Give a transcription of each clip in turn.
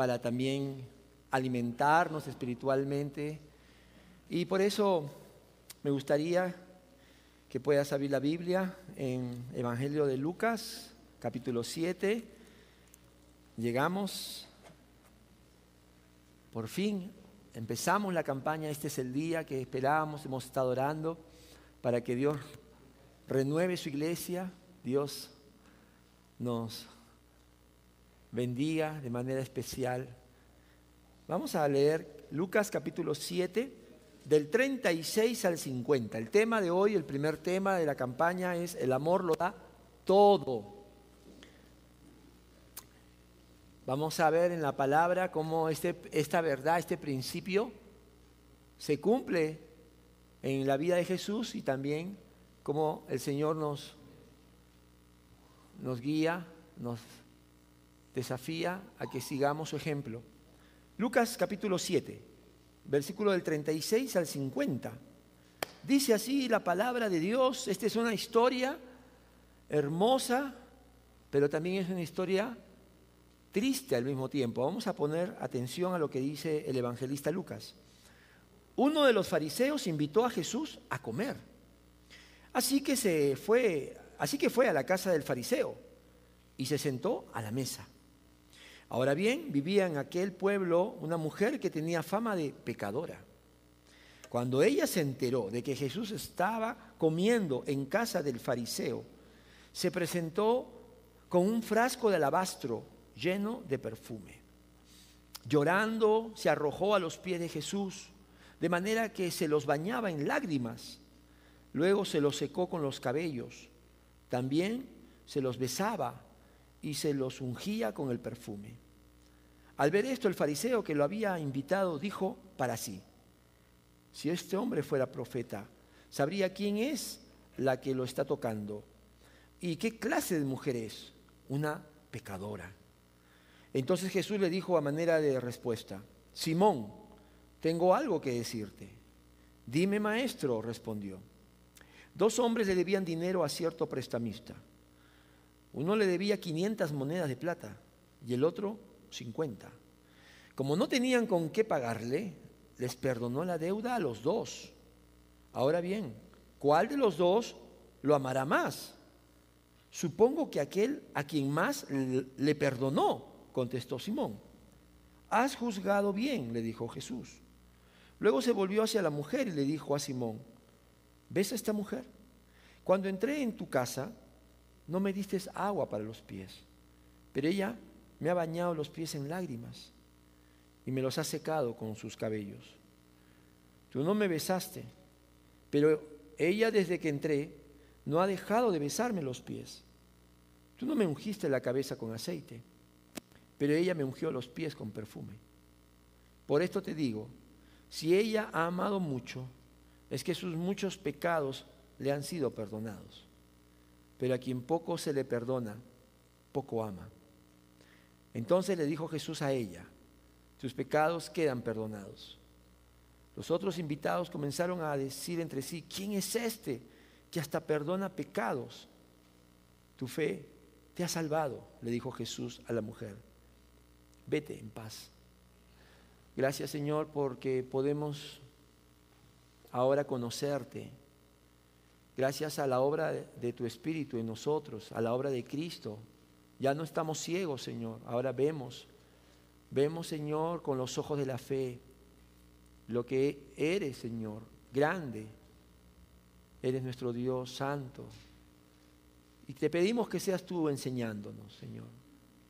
para también alimentarnos espiritualmente. Y por eso me gustaría que puedas abrir la Biblia en Evangelio de Lucas, capítulo 7. Llegamos, por fin, empezamos la campaña, este es el día que esperábamos, hemos estado orando para que Dios renueve su iglesia, Dios nos bendiga de manera especial. Vamos a leer Lucas capítulo 7, del 36 al 50. El tema de hoy, el primer tema de la campaña es el amor lo da todo. Vamos a ver en la palabra cómo este, esta verdad, este principio, se cumple en la vida de Jesús y también cómo el Señor nos, nos guía, nos desafía a que sigamos su ejemplo. Lucas capítulo 7, versículo del 36 al 50. Dice así la palabra de Dios. Esta es una historia hermosa, pero también es una historia triste al mismo tiempo. Vamos a poner atención a lo que dice el evangelista Lucas. Uno de los fariseos invitó a Jesús a comer. Así que se fue, así que fue a la casa del fariseo y se sentó a la mesa. Ahora bien, vivía en aquel pueblo una mujer que tenía fama de pecadora. Cuando ella se enteró de que Jesús estaba comiendo en casa del fariseo, se presentó con un frasco de alabastro lleno de perfume. Llorando, se arrojó a los pies de Jesús, de manera que se los bañaba en lágrimas. Luego se los secó con los cabellos. También se los besaba y se los ungía con el perfume. Al ver esto, el fariseo que lo había invitado dijo para sí, si este hombre fuera profeta, sabría quién es la que lo está tocando y qué clase de mujer es, una pecadora. Entonces Jesús le dijo a manera de respuesta, Simón, tengo algo que decirte. Dime, maestro, respondió. Dos hombres le debían dinero a cierto prestamista. Uno le debía 500 monedas de plata y el otro 50. Como no tenían con qué pagarle, les perdonó la deuda a los dos. Ahora bien, ¿cuál de los dos lo amará más? Supongo que aquel a quien más le perdonó, contestó Simón. Has juzgado bien, le dijo Jesús. Luego se volvió hacia la mujer y le dijo a Simón, ¿ves a esta mujer? Cuando entré en tu casa, no me diste agua para los pies, pero ella me ha bañado los pies en lágrimas y me los ha secado con sus cabellos. Tú no me besaste, pero ella desde que entré no ha dejado de besarme los pies. Tú no me ungiste la cabeza con aceite, pero ella me ungió los pies con perfume. Por esto te digo, si ella ha amado mucho, es que sus muchos pecados le han sido perdonados pero a quien poco se le perdona, poco ama. Entonces le dijo Jesús a ella, tus pecados quedan perdonados. Los otros invitados comenzaron a decir entre sí, ¿quién es este que hasta perdona pecados? Tu fe te ha salvado, le dijo Jesús a la mujer. Vete en paz. Gracias Señor porque podemos ahora conocerte Gracias a la obra de tu Espíritu en nosotros, a la obra de Cristo. Ya no estamos ciegos, Señor, ahora vemos. Vemos, Señor, con los ojos de la fe lo que eres, Señor, grande. Eres nuestro Dios santo. Y te pedimos que seas tú enseñándonos, Señor.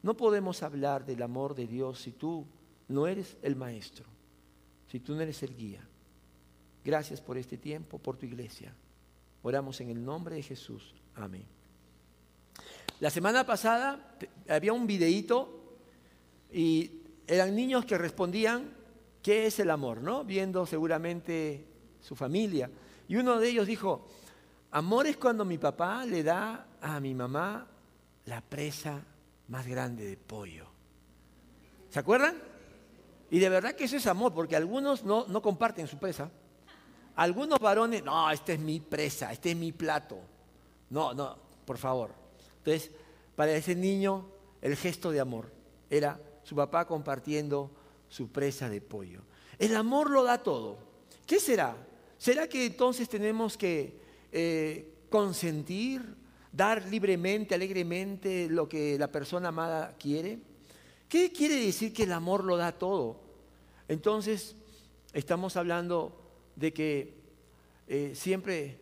No podemos hablar del amor de Dios si tú no eres el maestro, si tú no eres el guía. Gracias por este tiempo, por tu iglesia. Oramos en el nombre de Jesús. Amén. La semana pasada había un videíto y eran niños que respondían, ¿qué es el amor? ¿no? Viendo seguramente su familia. Y uno de ellos dijo, amor es cuando mi papá le da a mi mamá la presa más grande de pollo. ¿Se acuerdan? Y de verdad que eso es amor, porque algunos no, no comparten su presa. Algunos varones, no, esta es mi presa, este es mi plato. No, no, por favor. Entonces, para ese niño, el gesto de amor era su papá compartiendo su presa de pollo. El amor lo da todo. ¿Qué será? ¿Será que entonces tenemos que eh, consentir, dar libremente, alegremente lo que la persona amada quiere? ¿Qué quiere decir que el amor lo da todo? Entonces, estamos hablando de que eh, siempre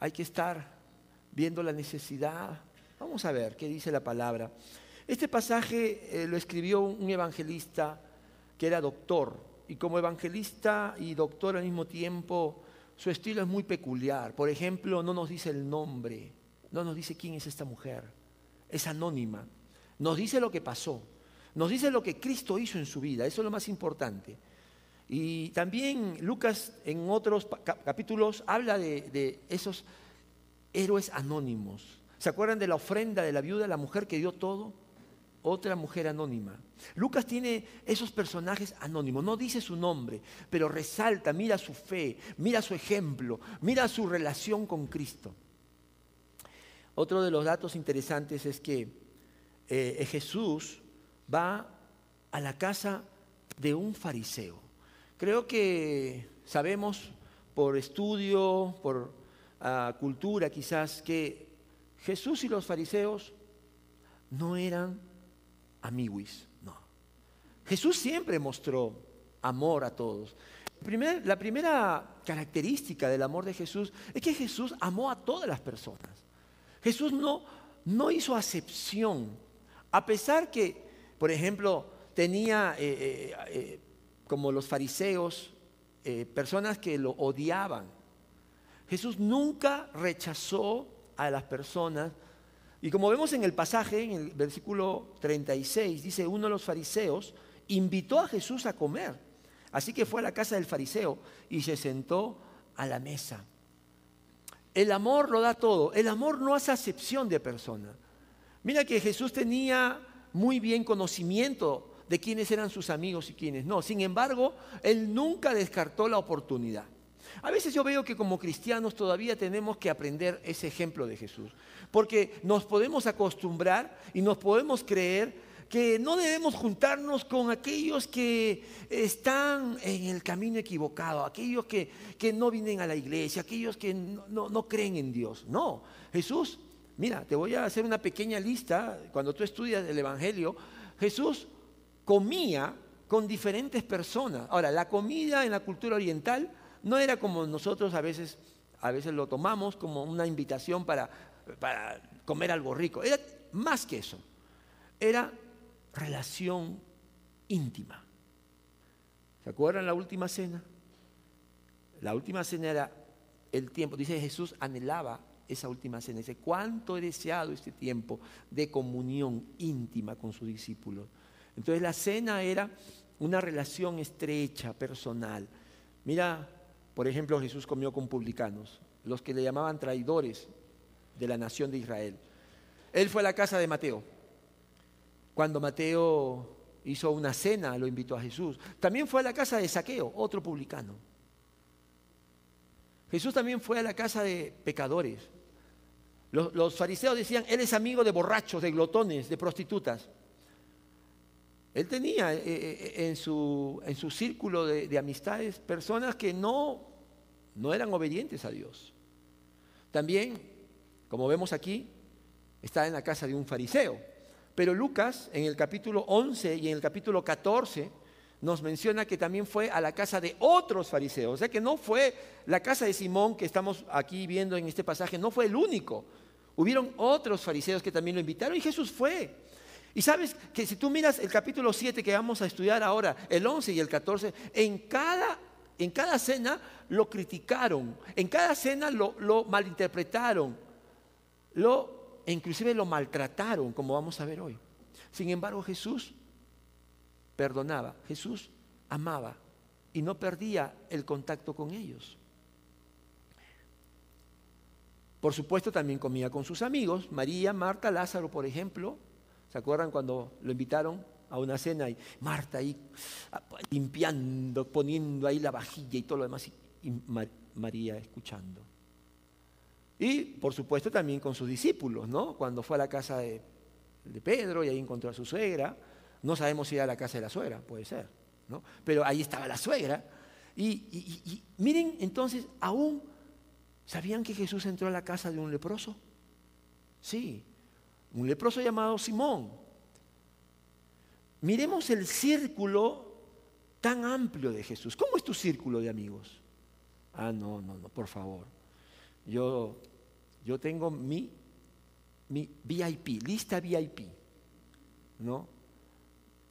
hay que estar viendo la necesidad. Vamos a ver qué dice la palabra. Este pasaje eh, lo escribió un evangelista que era doctor, y como evangelista y doctor al mismo tiempo, su estilo es muy peculiar. Por ejemplo, no nos dice el nombre, no nos dice quién es esta mujer, es anónima. Nos dice lo que pasó, nos dice lo que Cristo hizo en su vida, eso es lo más importante. Y también Lucas en otros capítulos habla de, esos héroes anónimos. ¿Se acuerdan de la ofrenda de la viuda, la mujer que dio todo? Otra mujer anónima. Lucas tiene esos personajes anónimos, no dice su nombre, pero resalta, mira su fe, mira su ejemplo, mira su relación con Cristo. Otro de los datos interesantes es que eh, Jesús va a la casa de un fariseo. Creo que sabemos por estudio, por cultura quizás, que Jesús y los fariseos no eran amiguis, no. Jesús siempre mostró amor a todos. la primera característica del amor de Jesús es que Jesús amó a todas las personas. Jesús no, no hizo acepción, a pesar que, por ejemplo, tenía, eh, eh, eh, como los fariseos, personas que lo odiaban, Jesús nunca rechazó a las personas. Y como vemos en el pasaje, en el versículo 36, dice, uno de los fariseos invitó a Jesús a comer. Así que fue a la casa del fariseo y se sentó a la mesa. El amor lo da todo. El amor no hace acepción de persona. Mira que Jesús tenía muy bien conocimiento de quiénes eran sus amigos y quiénes no. Sin embargo, él nunca descartó la oportunidad. A veces yo veo que como cristianos todavía tenemos que aprender ese ejemplo de Jesús, porque nos podemos acostumbrar y nos podemos creer que no debemos juntarnos con aquellos que están en el camino equivocado, aquellos que, no vienen a la iglesia, aquellos que no, no creen en Dios. No, Jesús, mira, te voy a hacer una pequeña lista, cuando tú estudias el Evangelio, Jesús comía con diferentes personas. Ahora, la comida en la cultura oriental no era como nosotros a veces, a veces lo tomamos como una invitación para, para comer algo rico. Era más que eso. Era relación íntima. ¿Se acuerdan la última cena? La última cena era el tiempo. Dice Jesús anhelaba esa última cena. Dice, ¿cuánto he deseado este tiempo de comunión íntima con sus discípulos? Entonces la cena era una relación estrecha, personal. Mira por ejemplo, Jesús comió con publicanos, los que le llamaban traidores de la nación de Israel. Él fue a la casa de Mateo. Cuando Mateo hizo una cena, lo invitó a Jesús. También fue a la casa de Saqueo, otro publicano. Jesús también fue a la casa de pecadores. Los, fariseos decían, Él es amigo de borrachos, de glotones, de prostitutas. Él tenía eh, eh, en su, en su círculo de, amistades personas que no, no eran obedientes a Dios. También, como vemos aquí, está en la casa de un fariseo. Pero Lucas, en el capítulo 11 y en el capítulo 14, nos menciona que también fue a la casa de otros fariseos. O sea que no fue la casa de Simón que estamos aquí viendo en este pasaje, no fue el único. Hubieron otros fariseos que también lo invitaron y Jesús fue. Y sabes que si tú miras el capítulo 7 que vamos a estudiar ahora, el 11 y el 14, en cada, en cada cena lo criticaron, en cada cena lo, lo malinterpretaron, lo, inclusive lo maltrataron, como vamos a ver hoy. Sin embargo, Jesús perdonaba, Jesús amaba y no perdía el contacto con ellos. Por supuesto, también comía con sus amigos, María, Marta, Lázaro, por ejemplo, ¿Se acuerdan cuando lo invitaron a una cena y Marta ahí ah, limpiando, poniendo ahí la vajilla y todo lo demás y María escuchando? Y por supuesto también con sus discípulos, ¿no? Cuando fue a la casa de, Pedro y ahí encontró a su suegra, No sabemos si era la casa de la suegra, puede ser, ¿no? Pero ahí estaba la suegra. Y, miren, entonces, aún, ¿sabían que Jesús entró a la casa de un leproso? Sí, un leproso llamado Simón. Miremos el círculo tan amplio de Jesús. ¿Cómo es tu círculo de amigos? Ah, no, no, no, por favor. Yo, yo tengo mi, mi VIP, lista VIP, ¿no?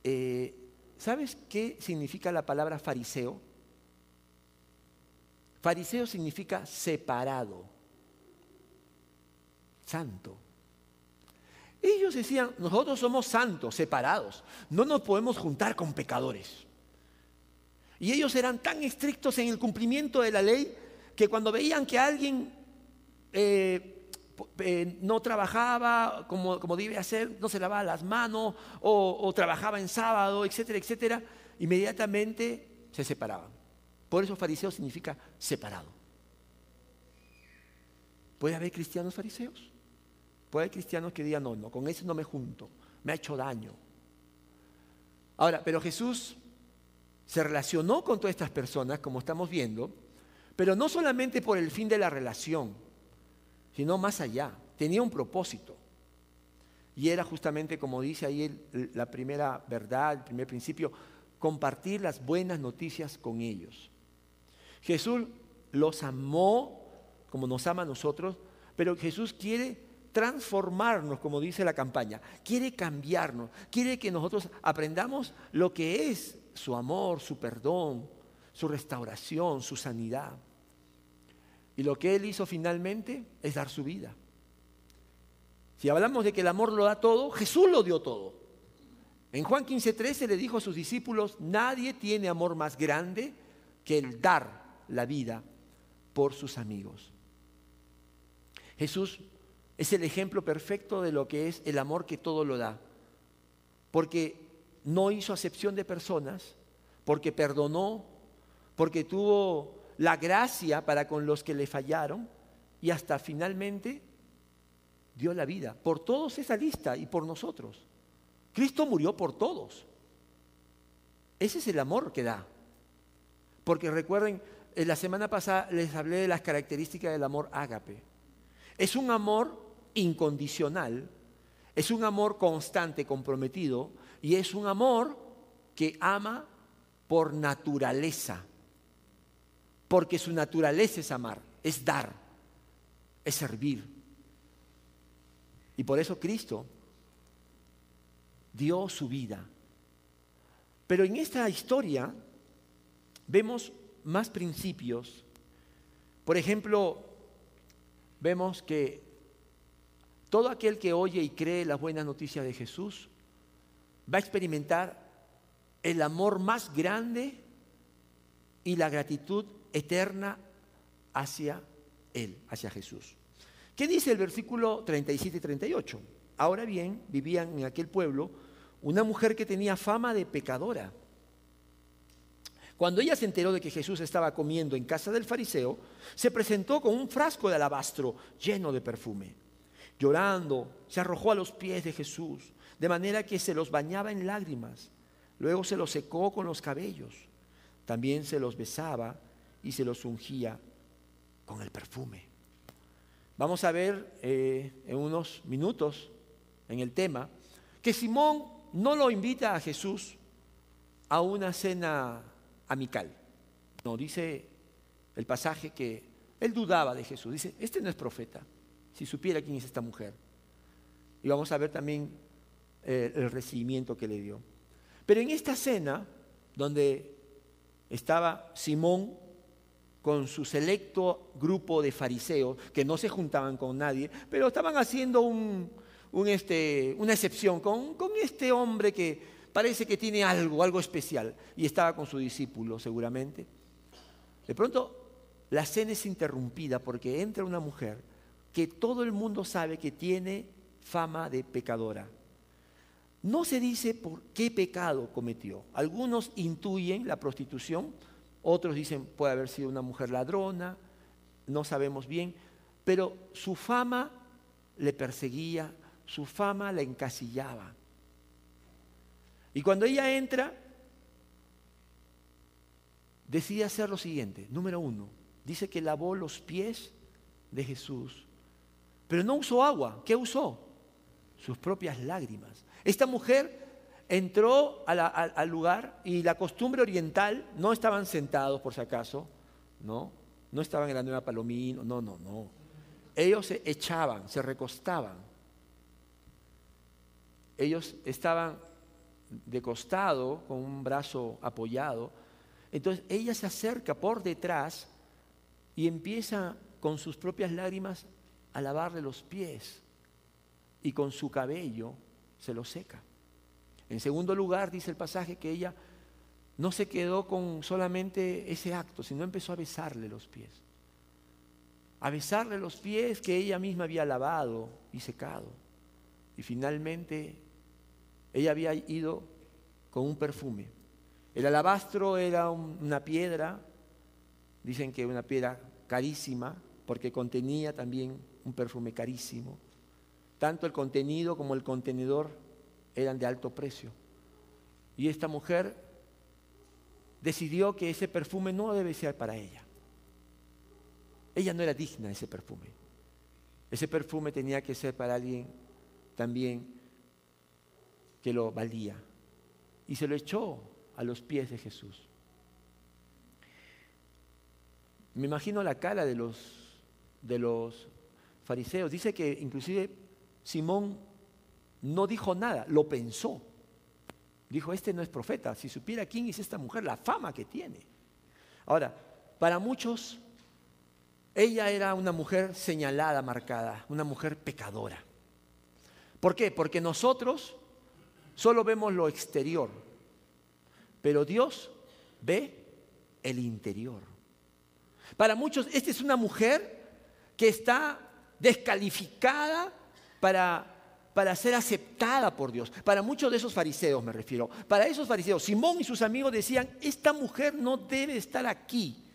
Eh, ¿Sabes qué significa la palabra fariseo? Fariseo significa separado, santo. Ellos decían, nosotros somos santos, separados, no nos podemos juntar con pecadores. Y ellos eran tan estrictos en el cumplimiento de la ley que cuando veían que alguien eh, eh, no trabajaba como, como, debe hacer, no se lavaba las manos o, trabajaba en sábado, etcétera, etcétera, inmediatamente se separaban. Por eso fariseo significa separado. ¿Puede haber cristianos fariseos? Puede haber cristianos que digan, no, no, con ese no me junto, me ha hecho daño. Ahora, pero Jesús se relacionó con todas estas personas, como estamos viendo, pero no solamente por el fin de la relación, sino más allá. Tenía un propósito. Y era justamente, como dice ahí la primera verdad, el primer principio, compartir las buenas noticias con ellos. Jesús los amó como nos ama a nosotros, pero Jesús quiere transformarnos, como dice la campaña, quiere cambiarnos, quiere que nosotros aprendamos lo que es su amor, su perdón, su restauración, su sanidad. Y lo que Él hizo finalmente es dar su vida. Si hablamos de que el amor lo da todo, Jesús lo dio todo. En Juan 15:13 le dijo a sus discípulos, nadie tiene amor más grande que el dar la vida por sus amigos. Jesús es el ejemplo perfecto de lo que es el amor que todo lo da. Porque no hizo acepción de personas, porque perdonó, porque tuvo la gracia para con los que le fallaron y hasta finalmente dio la vida por todos esa lista y por nosotros. Cristo murió por todos. Ese es el amor que da. Porque recuerden, la semana pasada les hablé de las características del amor ágape. Es un amor incondicional, es un amor constante, comprometido, y es un amor que ama por naturaleza, porque su naturaleza es amar, es dar, es servir. Y por eso Cristo dio su vida. Pero en esta historia vemos más principios. Por ejemplo, vemos que todo aquel que oye y cree las buenas noticias de Jesús va a experimentar el amor más grande y la gratitud eterna hacia Él, hacia Jesús. ¿Qué dice el versículo 37 y 38? Ahora bien, vivían en aquel pueblo una mujer que tenía fama de pecadora. Cuando ella se enteró de que Jesús estaba comiendo en casa del fariseo, se presentó con un frasco de alabastro lleno de perfume. Llorando, se arrojó a los pies de Jesús de manera que se los bañaba en lágrimas, luego se los secó con los cabellos, también se los besaba y se los ungía con el perfume. Vamos a ver eh, en unos minutos en el tema que Simón no lo invita a Jesús a una cena amical. No, dice el pasaje que él dudaba de Jesús. Dice, este no es profeta, si supiera quién es esta mujer. Y vamos a ver también eh, el recibimiento que le dio. Pero en esta cena, donde estaba Simón con su selecto grupo de fariseos, que no se juntaban con nadie, pero estaban haciendo un, este, una excepción con, con este hombre que parece que tiene algo, algo especial, y estaba con su discípulo seguramente. De pronto la cena es interrumpida porque entra una mujer que todo el mundo sabe que tiene fama de pecadora. No se dice por qué pecado cometió. Algunos intuyen la prostitución, otros dicen puede haber sido una mujer ladrona, no sabemos bien, pero su fama le perseguía, su fama le encasillaba. Y cuando ella entra, decide hacer lo siguiente. Número uno, dice que lavó los pies de Jesús. Pero no usó agua. ¿Qué usó? Sus propias lágrimas. Esta mujer entró al lugar y la costumbre oriental, no estaban sentados por si acaso, ¿no? No estaban en la nueva Palomino, no, no, no. Ellos se echaban, se recostaban. Ellos estaban de costado, con un brazo apoyado. Entonces ella se acerca por detrás y empieza con sus propias lágrimas a lavarle los pies y con su cabello se lo seca. En segundo lugar, dice el pasaje que ella no se quedó con solamente ese acto, sino empezó a besarle los pies. A besarle los pies que ella misma había lavado y secado. Y finalmente ella había ido con un perfume. El alabastro era una piedra, dicen que una piedra carísima, porque contenía también un perfume carísimo. Tanto el contenido como el contenedor eran de alto precio. Y esta mujer decidió que ese perfume no debe ser para ella. Ella no era digna de ese perfume. Ese perfume tenía que ser para alguien también que lo valía. Y se lo echó a los pies de Jesús. Me imagino la cara de los, de los fariseos. Dice que inclusive Simón no dijo nada, lo pensó. Dijo, este no es profeta. Si supiera quién es esta mujer, la fama que tiene. Ahora, para muchos, ella era una mujer señalada, marcada, una mujer pecadora. ¿Por qué? Porque nosotros solo vemos lo exterior, pero Dios ve el interior. Para muchos, esta es una mujer que está descalificada para, para ser aceptada por Dios. Para muchos de esos fariseos me refiero. Para esos fariseos, Simón y sus amigos decían, esta mujer no debe estar aquí.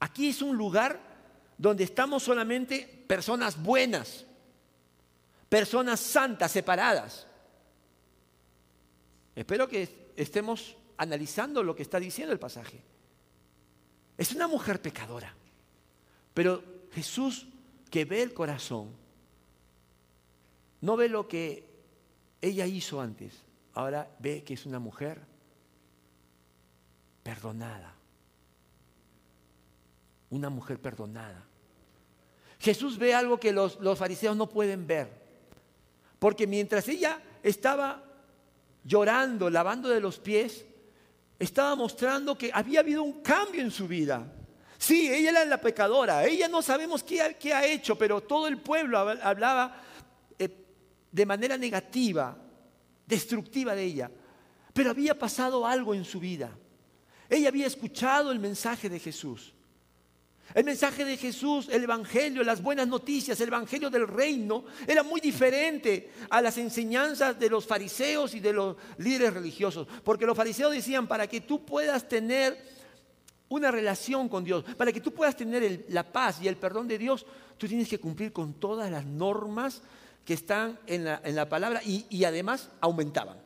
Aquí es un lugar donde estamos solamente personas buenas, personas santas, separadas. Espero que estemos analizando lo que está diciendo el pasaje. Es una mujer pecadora. Pero Jesús que ve el corazón, no ve lo que ella hizo antes, ahora ve que es una mujer perdonada. Una mujer perdonada. Jesús ve algo que los, fariseos no pueden ver. Porque mientras ella estaba llorando, lavando de los pies, estaba mostrando que había habido un cambio en su vida. Sí, ella era la pecadora, ella no sabemos qué ha, hecho, pero todo el pueblo hablaba eh, de manera negativa, destructiva de ella. Pero había pasado algo en su vida. Ella había escuchado el mensaje de Jesús. El mensaje de Jesús, el Evangelio, las buenas noticias, el Evangelio del reino, era muy diferente a las enseñanzas de los fariseos y de los líderes religiosos. Porque los fariseos decían, para que tú puedas tener una relación con Dios, para que tú puedas tener la paz y el perdón de Dios, tú tienes que cumplir con todas las normas que están en la, palabra y, además aumentaban.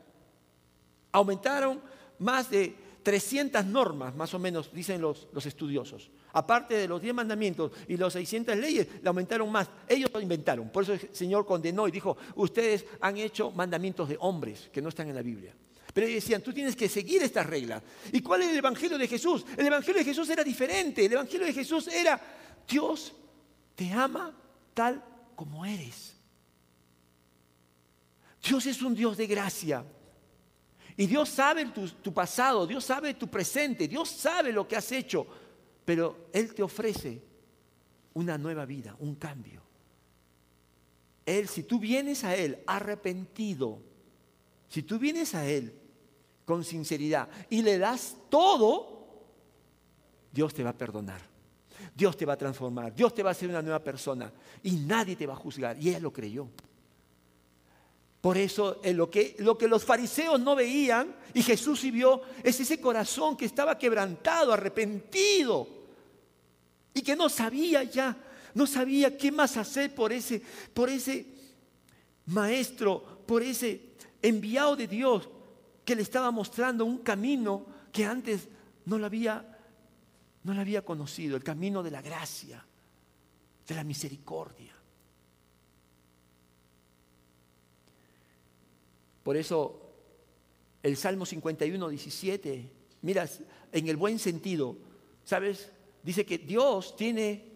Aumentaron más de 300 normas, más o menos, dicen los, los estudiosos. Aparte de los 10 mandamientos y los 600 leyes, le aumentaron más. Ellos lo inventaron. Por eso el Señor condenó y dijo, ustedes han hecho mandamientos de hombres que no están en la Biblia. Pero ellos decían, tú tienes que seguir estas reglas. ¿Y cuál es el Evangelio de Jesús? El Evangelio de Jesús era diferente. El Evangelio de Jesús era, Dios te ama tal como eres. Dios es un Dios de gracia. Y Dios sabe tu, pasado, Dios sabe tu presente, Dios sabe lo que has hecho, pero Él te ofrece una nueva vida, un cambio. Él, si tú vienes a Él arrepentido, si tú vienes a Él con sinceridad y le das todo, Dios te va a perdonar. Dios te va a transformar. Dios te va a hacer una nueva persona. Y nadie te va a juzgar. Y ella lo creyó. Por eso lo, que, lo que los fariseos no veían y Jesús sí vio es ese corazón que estaba quebrantado, arrepentido y que no sabía ya, no sabía qué más hacer por ese, por ese maestro, por ese enviado de Dios que le estaba mostrando un camino que antes no lo había, no lo había conocido, el camino de la gracia, de la misericordia. Por eso el Salmo 51, 17, mira, en el buen sentido, ¿sabes? Dice que Dios tiene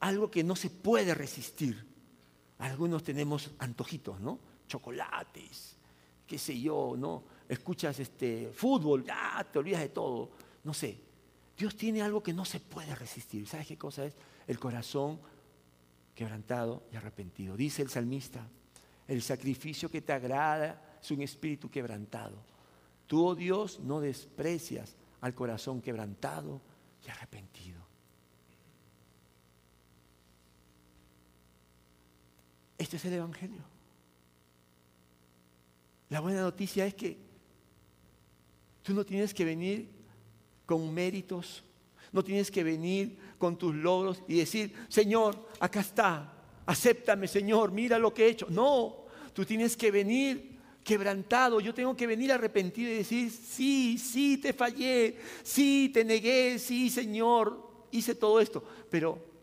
algo que no se puede resistir. Algunos tenemos antojitos, ¿no? Chocolates, qué sé yo, ¿no? Escuchas este fútbol, ya te olvidas de todo, no sé. Dios tiene algo que no se puede resistir. ¿Sabes qué cosa es? El corazón quebrantado y arrepentido. Dice el salmista, el sacrificio que te agrada es un espíritu quebrantado. Tú, oh Dios, no desprecias al corazón quebrantado y arrepentido. Este es el Evangelio. La buena noticia es que tú no tienes que venir con méritos, no tienes que venir con tus logros y decir, Señor, acá está, acéptame, Señor, mira lo que he hecho. No, tú tienes que venir quebrantado, yo tengo que venir arrepentido y decir, sí, sí, te fallé, sí, te negué, sí, Señor, hice todo esto, pero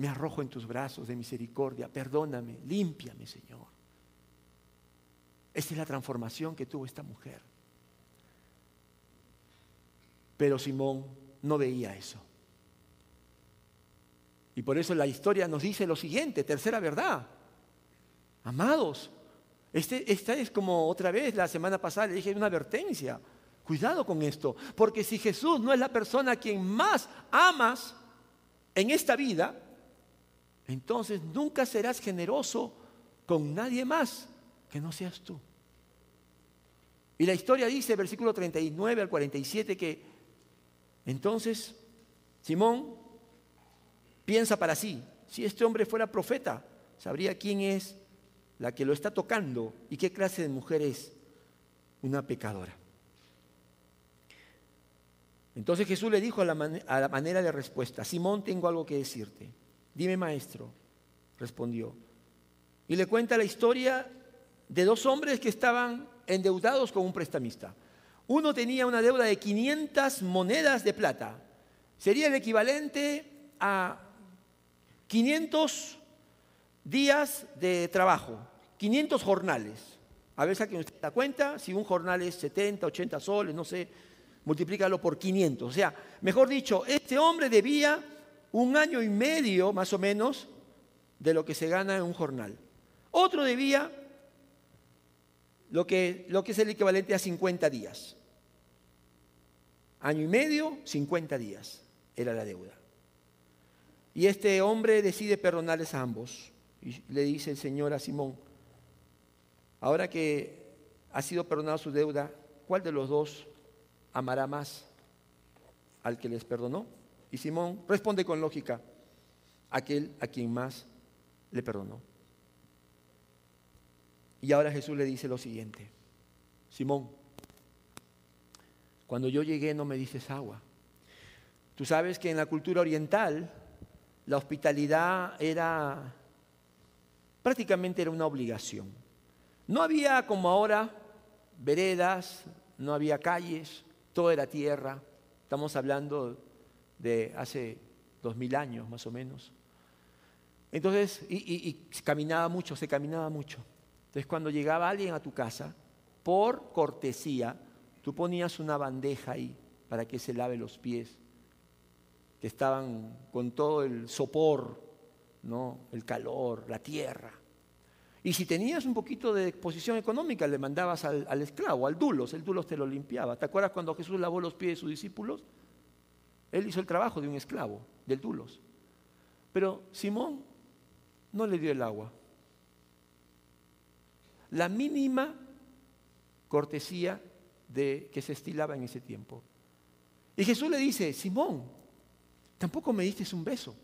me arrojo en tus brazos de misericordia, perdóname, límpiame, Señor. Esta es la transformación que tuvo esta mujer. Pero Simón no veía eso. Y por eso la historia nos dice lo siguiente, tercera verdad. Amados, este, esta es como otra vez la semana pasada le dije una advertencia. Cuidado con esto, porque si Jesús no es la persona a quien más amas en esta vida, entonces nunca serás generoso con nadie más que no seas tú. Y la historia dice, versículo 39 al 47, que entonces Simón piensa para sí, si este hombre fuera profeta, sabría quién es la que lo está tocando y qué clase de mujer es una pecadora. Entonces Jesús le dijo a la, manera de respuesta, Simón, tengo algo que decirte. Dime, maestro, respondió. Y le cuenta la historia de dos hombres que estaban endeudados con un prestamista. Uno tenía una deuda de 500 monedas de plata. Sería el equivalente a 500 días de trabajo, 500 jornales. A ver, saquen usted la cuenta, si un jornal es 70, 80 soles, no sé, multiplícalo por 500. O sea, mejor dicho, este hombre debía un año y medio más o menos de lo que se gana en un jornal. Otro debía lo que, lo que es el equivalente a 50 días. Año y medio, 50 días era la deuda. Y este hombre decide perdonarles a ambos. Y le dice el Señor a Simón, ahora que ha sido perdonada su deuda, ¿cuál de los dos amará más al que les perdonó? Y Simón responde con lógica, aquel a quien más le perdonó. Y ahora Jesús le dice lo siguiente, Simón, cuando yo llegué no me dices agua. Tú sabes que en la cultura oriental la hospitalidad era prácticamente era una obligación. No había como ahora veredas, no había calles, todo era tierra. Estamos hablando de hace dos mil años más o menos. Entonces, y, caminaba mucho, se caminaba mucho. Entonces, cuando llegaba alguien a tu casa, por cortesía, tú ponías una bandeja ahí para que se lave los pies, que estaban con todo el sopor ¿no? el calor, la tierra. Y si tenías un poquito de exposición económica, le mandabas al, esclavo, al dulos, el dulos te lo limpiaba. ¿Te acuerdas cuando Jesús lavó los pies de sus discípulos? Él hizo el trabajo de un esclavo, del dulos. Pero Simón no le dio el agua. La mínima cortesía de que se estilaba en ese tiempo. Y Jesús le dice, Simón, tampoco me diste un beso.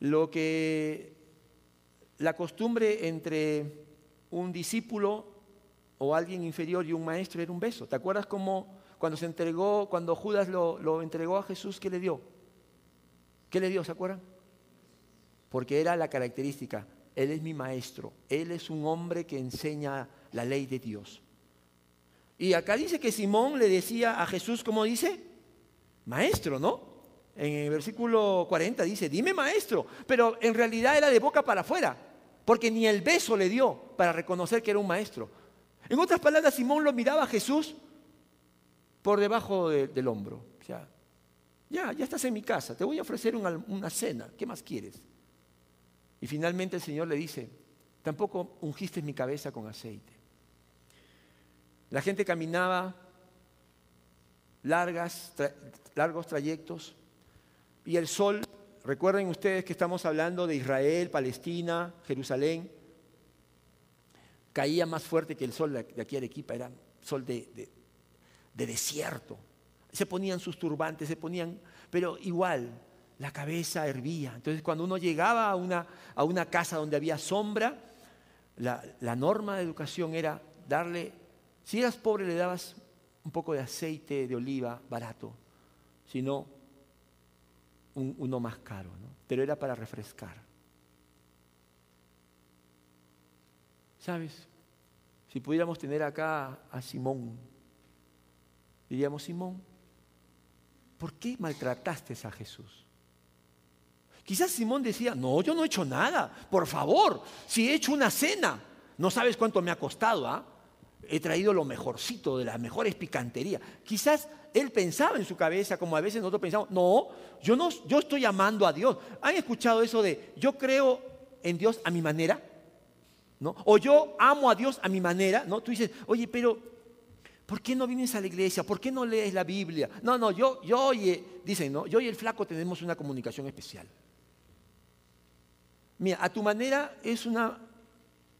Lo que la costumbre entre un discípulo o alguien inferior y un maestro era un beso. ¿Te acuerdas cómo cuando se entregó, cuando Judas lo, entregó a Jesús, qué le dio? ¿Qué le dio? ¿Se acuerdan? Porque era la característica. Él es mi maestro. Él es un hombre que enseña la ley de Dios. Y acá dice que Simón le decía a Jesús, ¿cómo dice? Maestro, ¿no? En el versículo 40 dice, dime maestro, pero en realidad era de boca para afuera, porque ni el beso le dio para reconocer que era un maestro. En otras palabras, Simón lo miraba a Jesús por debajo del hombro. Sea, ya, ya estás en mi casa, te voy a ofrecer una cena, ¿qué más quieres? Y finalmente el Señor le dice, tampoco ungiste mi cabeza con aceite. La gente caminaba largas, largos trayectos y el sol, recuerden ustedes que estamos hablando de Israel, Palestina, Jerusalén, caía más fuerte que el sol de aquí a Arequipa, era sol de desierto. Se ponían sus turbantes, se ponían, pero igual la cabeza hervía. Entonces cuando uno llegaba a una, a una casa donde había sombra, la, la norma de educación era darle, si eras pobre le dabas un poco de aceite de oliva barato, si no, uno más caro, ¿no? pero era para refrescar. ¿Sabes? Si pudiéramos tener acá a Simón, diríamos, Simón, ¿por qué maltrataste a Jesús? Quizás Simón decía, no, yo no he hecho nada, por favor, si he hecho una cena, no sabes cuánto me ha costado, ¿ah? He traído lo mejorcito, de las mejores picanterías. Quizás él pensaba en su cabeza, como a veces nosotros pensamos, no, yo no, yo estoy amando a Dios. ¿Han escuchado eso de yo creo en Dios a mi manera? ¿No? O yo amo a Dios a mi manera, ¿no? Tú dices, oye, pero ¿por qué no vienes a la iglesia? ¿Por qué no lees la Biblia? No, no, yo, yo oye, dicen, ¿no? Yo y el flaco tenemos una comunicación especial. Mira, a tu manera es una,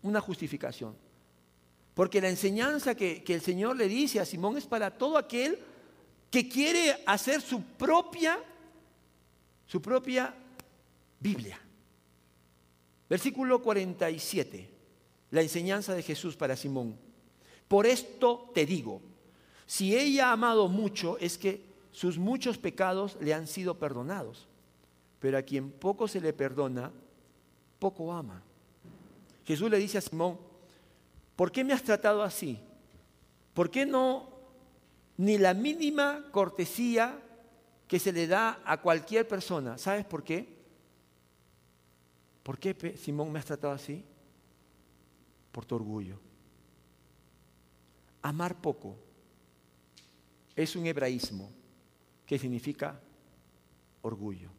una justificación. Porque la enseñanza que, que el Señor le dice a Simón es para todo aquel que quiere hacer su propia, su propia Biblia. Versículo 47, la enseñanza de Jesús para Simón. Por esto te digo, si ella ha amado mucho, es que sus muchos pecados le han sido perdonados. Pero a quien poco se le perdona, poco ama. Jesús le dice a Simón, ¿por qué me has tratado así? ¿Por qué no ni la mínima cortesía que se le da a cualquier persona? ¿Sabes por qué? ¿Por qué Simón me has tratado así? Por tu orgullo. Amar poco es un hebraísmo que significa orgullo.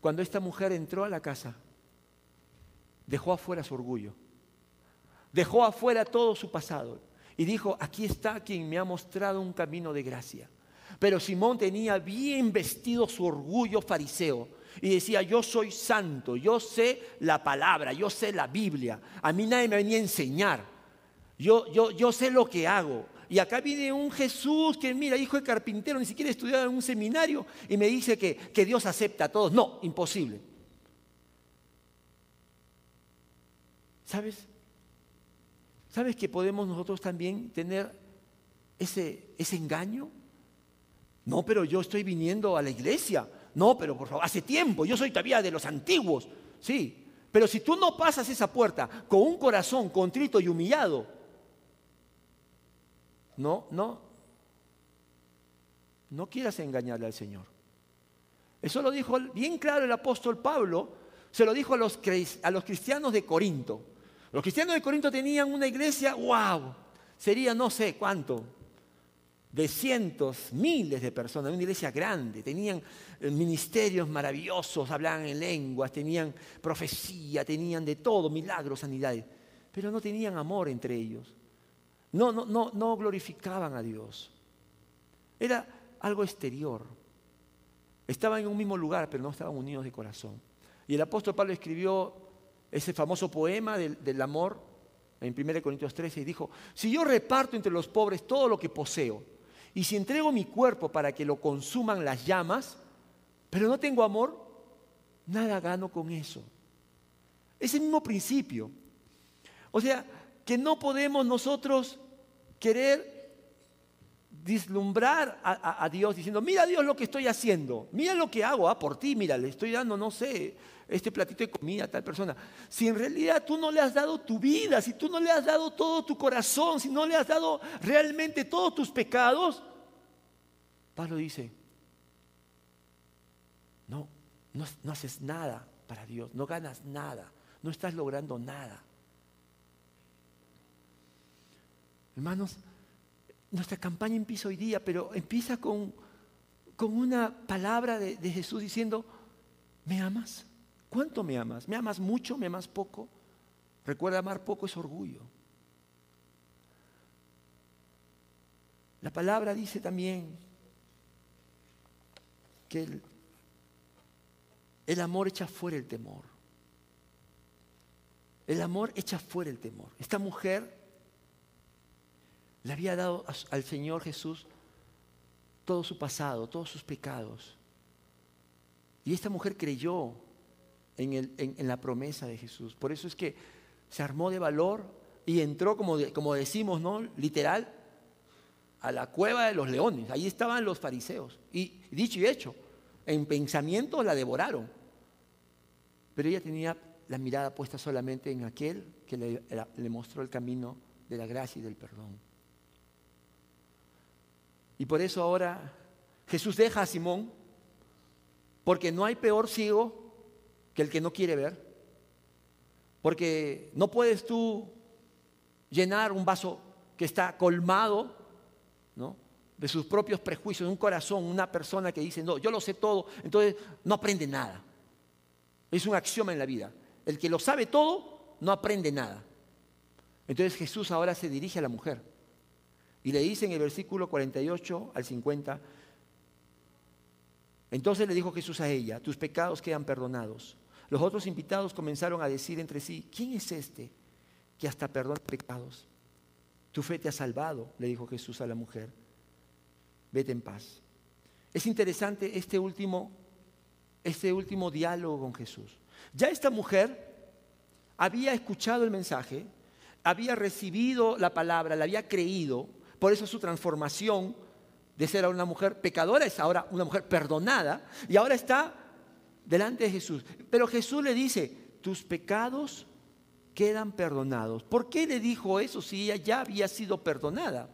Cuando esta mujer entró a la casa, dejó afuera su orgullo, dejó afuera todo su pasado y dijo, aquí está quien me ha mostrado un camino de gracia. Pero Simón tenía bien vestido su orgullo fariseo y decía, yo soy santo, yo sé la palabra, yo sé la Biblia, a mí nadie me venía a enseñar, yo, yo, yo sé lo que hago, y acá viene un Jesús que, mira, hijo de carpintero, ni siquiera estudiado en un seminario, y me dice que, que Dios acepta a todos. No, imposible. ¿Sabes? ¿Sabes que podemos nosotros también tener ese, ese engaño? No, pero yo estoy viniendo a la iglesia. No, pero por favor, hace tiempo, yo soy todavía de los antiguos. Sí, pero si tú no pasas esa puerta con un corazón contrito y humillado, no, no. No quieras engañarle al Señor. Eso lo dijo bien claro el apóstol Pablo, se lo dijo a los, a los cristianos de Corinto. Los cristianos de Corinto tenían una iglesia, wow, sería no sé cuánto, de cientos, miles de personas, una iglesia grande, tenían eh, ministerios maravillosos, hablaban en lenguas, tenían profecía, tenían de todo, milagros, sanidades, pero no tenían amor entre ellos. No, no, no, no glorificaban a Dios. Era algo exterior. Estaban en un mismo lugar, pero no estaban unidos de corazón. Y el apóstol Pablo escribió ese famoso poema del, amor en 1 Corintios 13 y dijo, si yo reparto entre los pobres todo lo que poseo, y si entrego mi cuerpo para que lo consuman las llamas, pero no tengo amor, nada gano con eso. Es el mismo principio. O sea, que no podemos nosotros querer dislumbrar a, Dios diciendo, mira Dios lo que estoy haciendo, mira lo que hago, ah, por ti, mira, le estoy dando, no sé, este platito de comida a tal persona. Si en realidad tú no le has dado tu vida, si tú no le has dado todo tu corazón, si no le has dado realmente todos tus pecados, Pablo dice, no, no, no haces nada para Dios, no ganas nada, no estás logrando nada. Hermanos, nuestra campaña empieza hoy día, pero empieza con, con una palabra de, Jesús diciendo, ¿me amas? ¿Cuánto me amas? ¿Me amas mucho? ¿Me amas poco? Recuerda, amar poco es orgullo. La palabra dice también que el, el amor echa fuera el temor. El amor echa fuera el temor. Esta mujer le había dado al Señor Jesús todo su pasado, todos sus pecados. Y esta mujer creyó en, la promesa de Jesús. Por eso es que se armó de valor y entró, como, decimos, ¿no? Literal, a la cueva de los leones. Ahí estaban los fariseos. Y dicho y hecho, en pensamiento la devoraron. Pero ella tenía la mirada puesta solamente en aquel que le, mostró el camino de la gracia y del perdón. Y por eso ahora Jesús deja a Simón, porque no hay peor ciego que el que no quiere ver. Porque no puedes tú llenar un vaso que está colmado ¿no? de sus propios prejuicios, un corazón, una persona que dice, no, yo lo sé todo, entonces no aprende nada. Es un axioma en la vida. El que lo sabe todo no aprende nada. Entonces Jesús ahora se dirige a la mujer y le dice en el versículo 48 al 50, entonces le dijo Jesús a ella, tus pecados quedan perdonados. Los otros invitados comenzaron a decir entre sí, ¿quién es este que hasta perdona pecados? Tu fe te ha salvado, le dijo Jesús a la mujer. Vete en paz. Es interesante este último, este último diálogo con Jesús. Ya esta mujer había escuchado el mensaje, había recibido la palabra, la había creído, por eso su transformación de ser una mujer pecadora es ahora una mujer perdonada y ahora está delante de Jesús. Pero Jesús le dice, tus pecados quedan perdonados. ¿Por qué le dijo eso si ella ya había sido perdonada?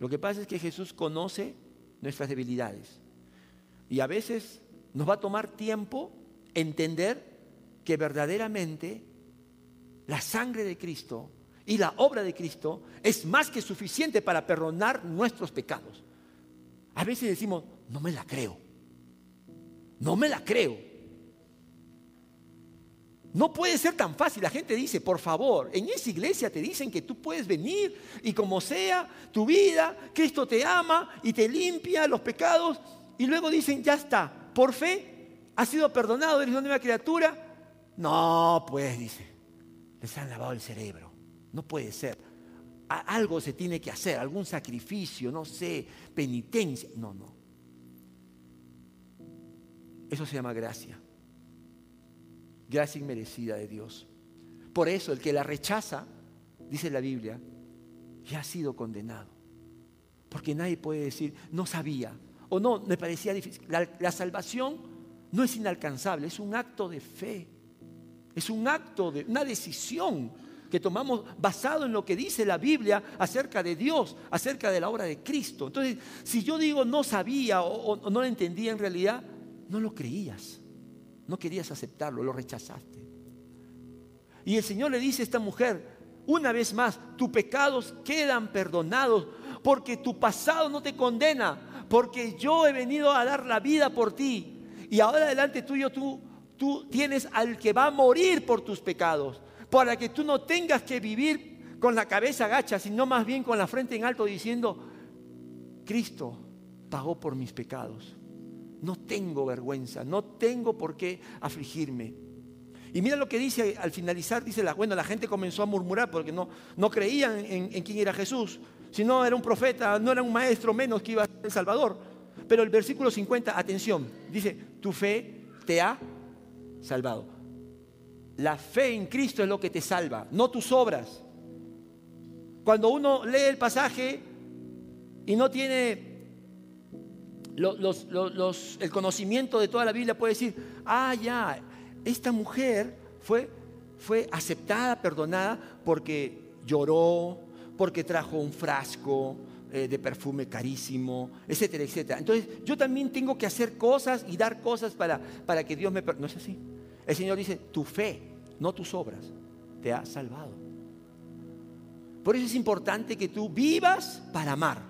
Lo que pasa es que Jesús conoce nuestras debilidades. Y a veces nos va a tomar tiempo entender que verdaderamente la sangre de Cristo y la obra de Cristo es más que suficiente para perdonar nuestros pecados. A veces decimos, no me la creo. No me la creo. No puede ser tan fácil. La gente dice, por favor, en esa iglesia te dicen que tú puedes venir y como sea tu vida, Cristo te ama y te limpia los pecados. Y luego dicen, ya está, por fe, has sido perdonado, eres una nueva criatura. No, pues, dice, les han lavado el cerebro. No puede ser. Algo se tiene que hacer, algún sacrificio, no sé, penitencia. No, no. Eso se llama gracia. Gracia inmerecida de Dios. Por eso el que la rechaza, dice la Biblia, ya ha sido condenado. Porque nadie puede decir, no sabía o no, me parecía difícil. La, la salvación no es inalcanzable, es un acto de fe. Es un acto de una decisión que tomamos basado en lo que dice la Biblia acerca de Dios, acerca de la obra de Cristo. Entonces, si yo digo no sabía o, no lo entendía en realidad, no lo creías, no querías aceptarlo, lo rechazaste. Y el Señor le dice a esta mujer, una vez más, tus pecados quedan perdonados porque tu pasado no te condena, porque yo he venido a dar la vida por ti. Y ahora delante tuyo tú, tú tienes al que va a morir por tus pecados, para que tú no tengas que vivir con la cabeza agacha, sino más bien con la frente en alto diciendo, Cristo pagó por mis pecados. No tengo vergüenza, no tengo por qué afligirme. Y mira lo que dice al finalizar, dice, la, bueno, la gente comenzó a murmurar porque no, no creían en, en quién era Jesús, si no era un profeta, no era un maestro menos que iba a ser el Salvador. Pero el versículo 50, atención, dice, tu fe te ha salvado. La fe en Cristo es lo que te salva, no tus obras. Cuando uno lee el pasaje, y no tiene el conocimiento de toda la Biblia, puede decir, ah, ya, esta mujer fue, fue aceptada, perdonada, porque lloró, porque trajo un frasco, eh, de perfume carísimo, etcétera, etcétera. Entonces yo también tengo que hacer cosas y dar cosas para, para que Dios me... No es así. El Señor dice, tu fe, no tus obras, te ha salvado. Por eso es importante que tú vivas para amar.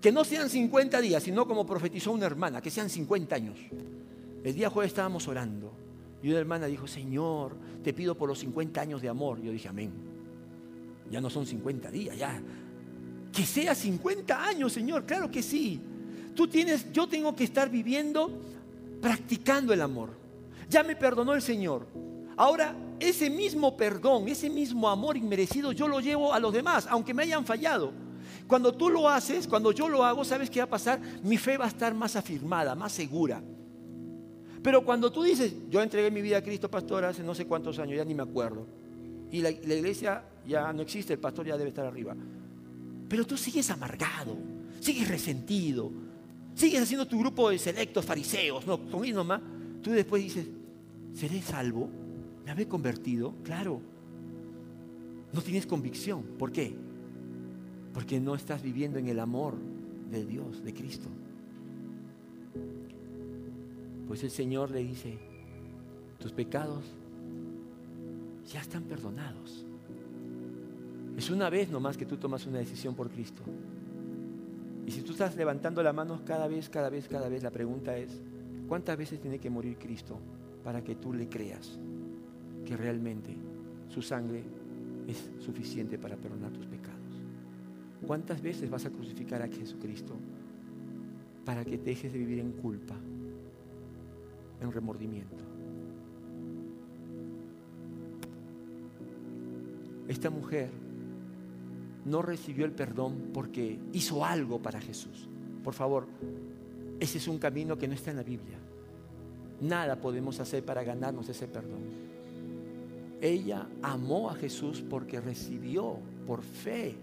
Que no sean 50 días, sino como profetizó una hermana, que sean 50 años. El día jueves estábamos orando y una hermana dijo, Señor, te pido por los 50 años de amor. Yo dije, amén. Ya no son 50 días, ya que sea 50 años, Señor, claro que sí. Tú tienes, yo tengo que estar viviendo practicando el amor. Ya me perdonó el Señor. Ahora, ese mismo perdón, ese mismo amor inmerecido, yo lo llevo a los demás, aunque me hayan fallado. Cuando tú lo haces, cuando yo lo hago, ¿sabes qué va a pasar? Mi fe va a estar más afirmada, más segura. Pero cuando tú dices, yo entregué mi vida a Cristo, pastor, hace no sé cuántos años, ya ni me acuerdo. Y la, iglesia ya no existe, el pastor ya debe estar arriba. Pero tú sigues amargado, sigues resentido, sigues haciendo tu grupo de selectos fariseos, no, con nomás. Tú después dices, ¿seré salvo? ¿Me habré convertido? Claro. No tienes convicción. ¿Por qué? Porque no estás viviendo en el amor de Dios, de Cristo. Pues el Señor le dice, tus pecados ya están perdonados. Es una vez nomás que tú tomas una decisión por Cristo. Y si tú estás levantando la mano cada vez, cada vez, cada vez, la pregunta es, ¿cuántas veces tiene que morir Cristo para que tú le creas que realmente su sangre es suficiente para perdonar tus pecados? ¿Cuántas veces vas a crucificar a Jesucristo para que dejes de vivir en culpa, en remordimiento? Esta mujer no recibió el perdón porque hizo algo para Jesús. Por favor, ese es un camino que no está en la Biblia. Nada podemos hacer para ganarnos ese perdón. Ella amó a Jesús porque recibió por fe,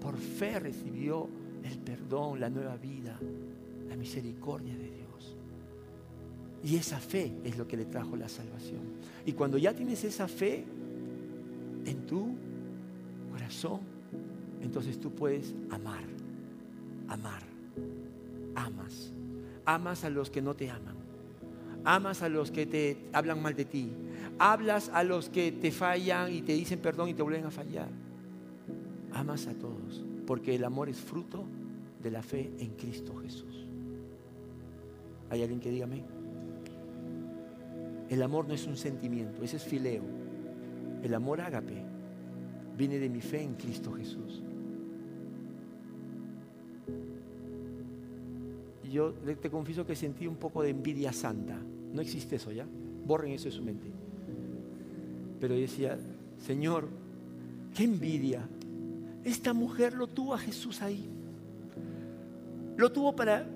por fe recibió el perdón, la nueva vida, la misericordia de Dios. Y esa fe es lo que le trajo la salvación. Y cuando ya tienes esa fe en tu corazón, entonces tú puedes amar, amar, amas. Amas a los que no te aman. Amas a los que te hablan mal de ti. Hablas a los que te fallan y te dicen perdón y te vuelven a fallar. Amas a todos, porque el amor es fruto de la fe en Cristo Jesús. ¿Hay alguien que diga amén? El amor no es un sentimiento, ese es fileo. El amor ágape viene de mi fe en Cristo Jesús. yo te confieso que sentí un poco de envidia santa. No existe eso ya. Borren eso de su mente. Pero decía, Señor, qué envidia. Esta mujer lo tuvo a Jesús ahí. Lo tuvo para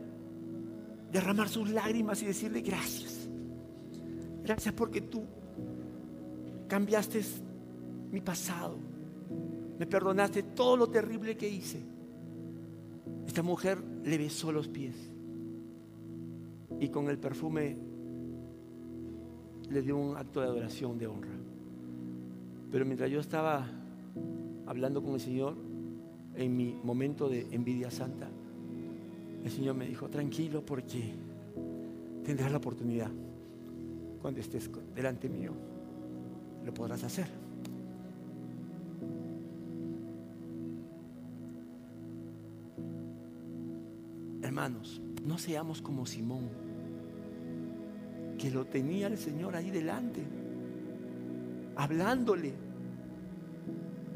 derramar sus lágrimas y decirle gracias. Gracias porque tú cambiaste mi pasado. Me perdonaste todo lo terrible que hice. Esta mujer le besó los pies y con el perfume le dio un acto de adoración, de honra. Pero mientras yo estaba hablando con el Señor, en mi momento de envidia santa, el Señor me dijo, tranquilo porque tendrás la oportunidad cuando estés delante mío, lo podrás hacer. Hermanos, no seamos como Simón que lo tenía el Señor ahí delante, hablándole,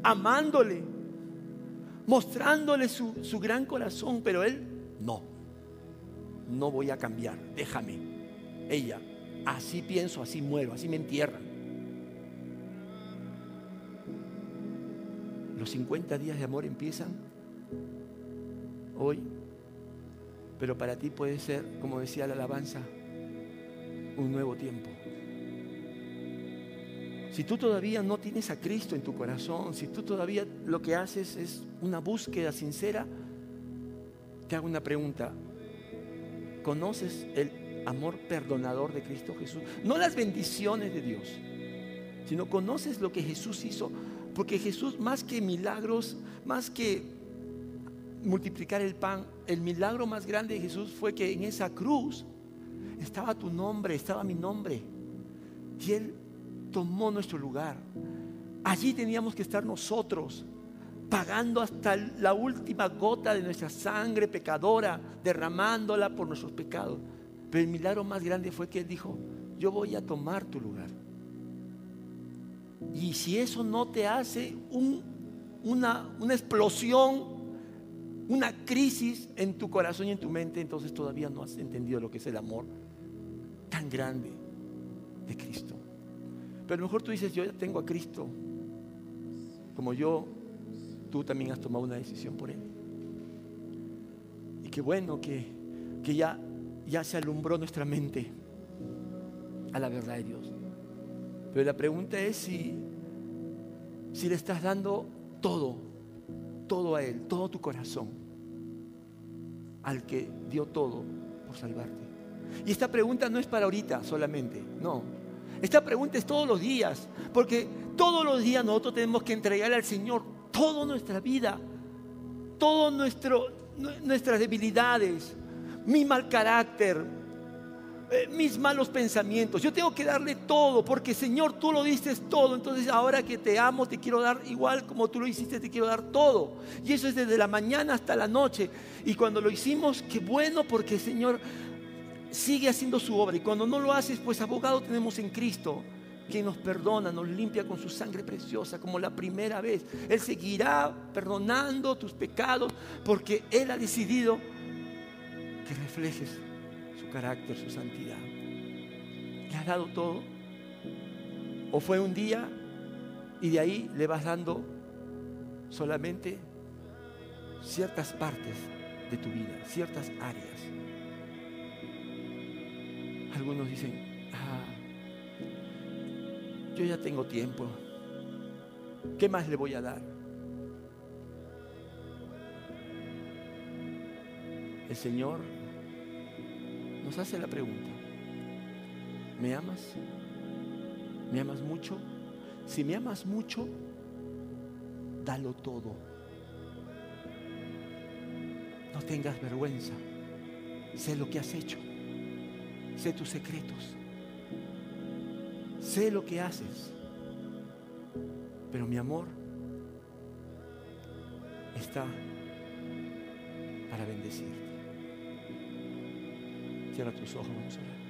amándole, mostrándole su, su gran corazón, pero él no, no voy a cambiar, déjame. Ella, así pienso, así muero, así me entierran. Los 50 días de amor empiezan hoy, pero para ti puede ser, como decía la alabanza, un nuevo tiempo. Si tú todavía no tienes a Cristo en tu corazón, si tú todavía lo que haces es una búsqueda sincera, te hago una pregunta. ¿Conoces el amor perdonador de Cristo Jesús? No las bendiciones de Dios, sino conoces lo que Jesús hizo. Porque Jesús, más que milagros, más que multiplicar el pan, el milagro más grande de Jesús fue que en esa cruz estaba tu nombre, estaba mi nombre. Y Él tomó nuestro lugar. Allí teníamos que estar nosotros, pagando hasta la última gota de nuestra sangre pecadora, derramándola por nuestros pecados. Pero el milagro más grande fue que Él dijo, yo voy a tomar tu lugar. Y si eso no te hace una, una explosión, una crisis en tu corazón y en tu mente, entonces todavía no has entendido lo que es el amor tan grande de Cristo. Pero a lo mejor tú dices, yo ya tengo a Cristo, como yo, tú también has tomado una decisión por Él. Y qué bueno que, que ya, ya se alumbró nuestra mente a la verdad de Dios. Pero la pregunta es si, si le estás dando todo, todo a Él, todo tu corazón, al que dio todo por salvarte. Y esta pregunta no es para ahorita solamente, no. Esta pregunta es todos los días, porque todos los días nosotros tenemos que entregarle al Señor toda nuestra vida, todas nuestras debilidades, mi mal carácter, eh, mis malos pensamientos. Yo tengo que darle todo, porque Señor, tú lo diste todo. Entonces ahora que te amo, te quiero dar igual como tú lo hiciste, te quiero dar todo. Y eso es desde la mañana hasta la noche. Y cuando lo hicimos, qué bueno, porque Señor sigue haciendo su obra. Y cuando no lo haces, pues abogado tenemos en Cristo, quien nos perdona, nos limpia con su sangre preciosa, como la primera vez. Él seguirá perdonando tus pecados, porque Él ha decidido que reflejes su carácter, su santidad. ¿Le ha dado todo? ¿O fue un día y de ahí le vas dando solamente ciertas partes de tu vida, ciertas áreas? Algunos dicen, ah, yo ya tengo tiempo. ¿Qué más le voy a dar? El Señor nos hace la pregunta, ¿me amas? ¿Me amas mucho? Si me amas mucho, dalo todo. No tengas vergüenza. Sé lo que has hecho sé tus secretos, sé lo que haces, pero mi amor está para bendecirte. Cierra tus ojos, vamos a orar.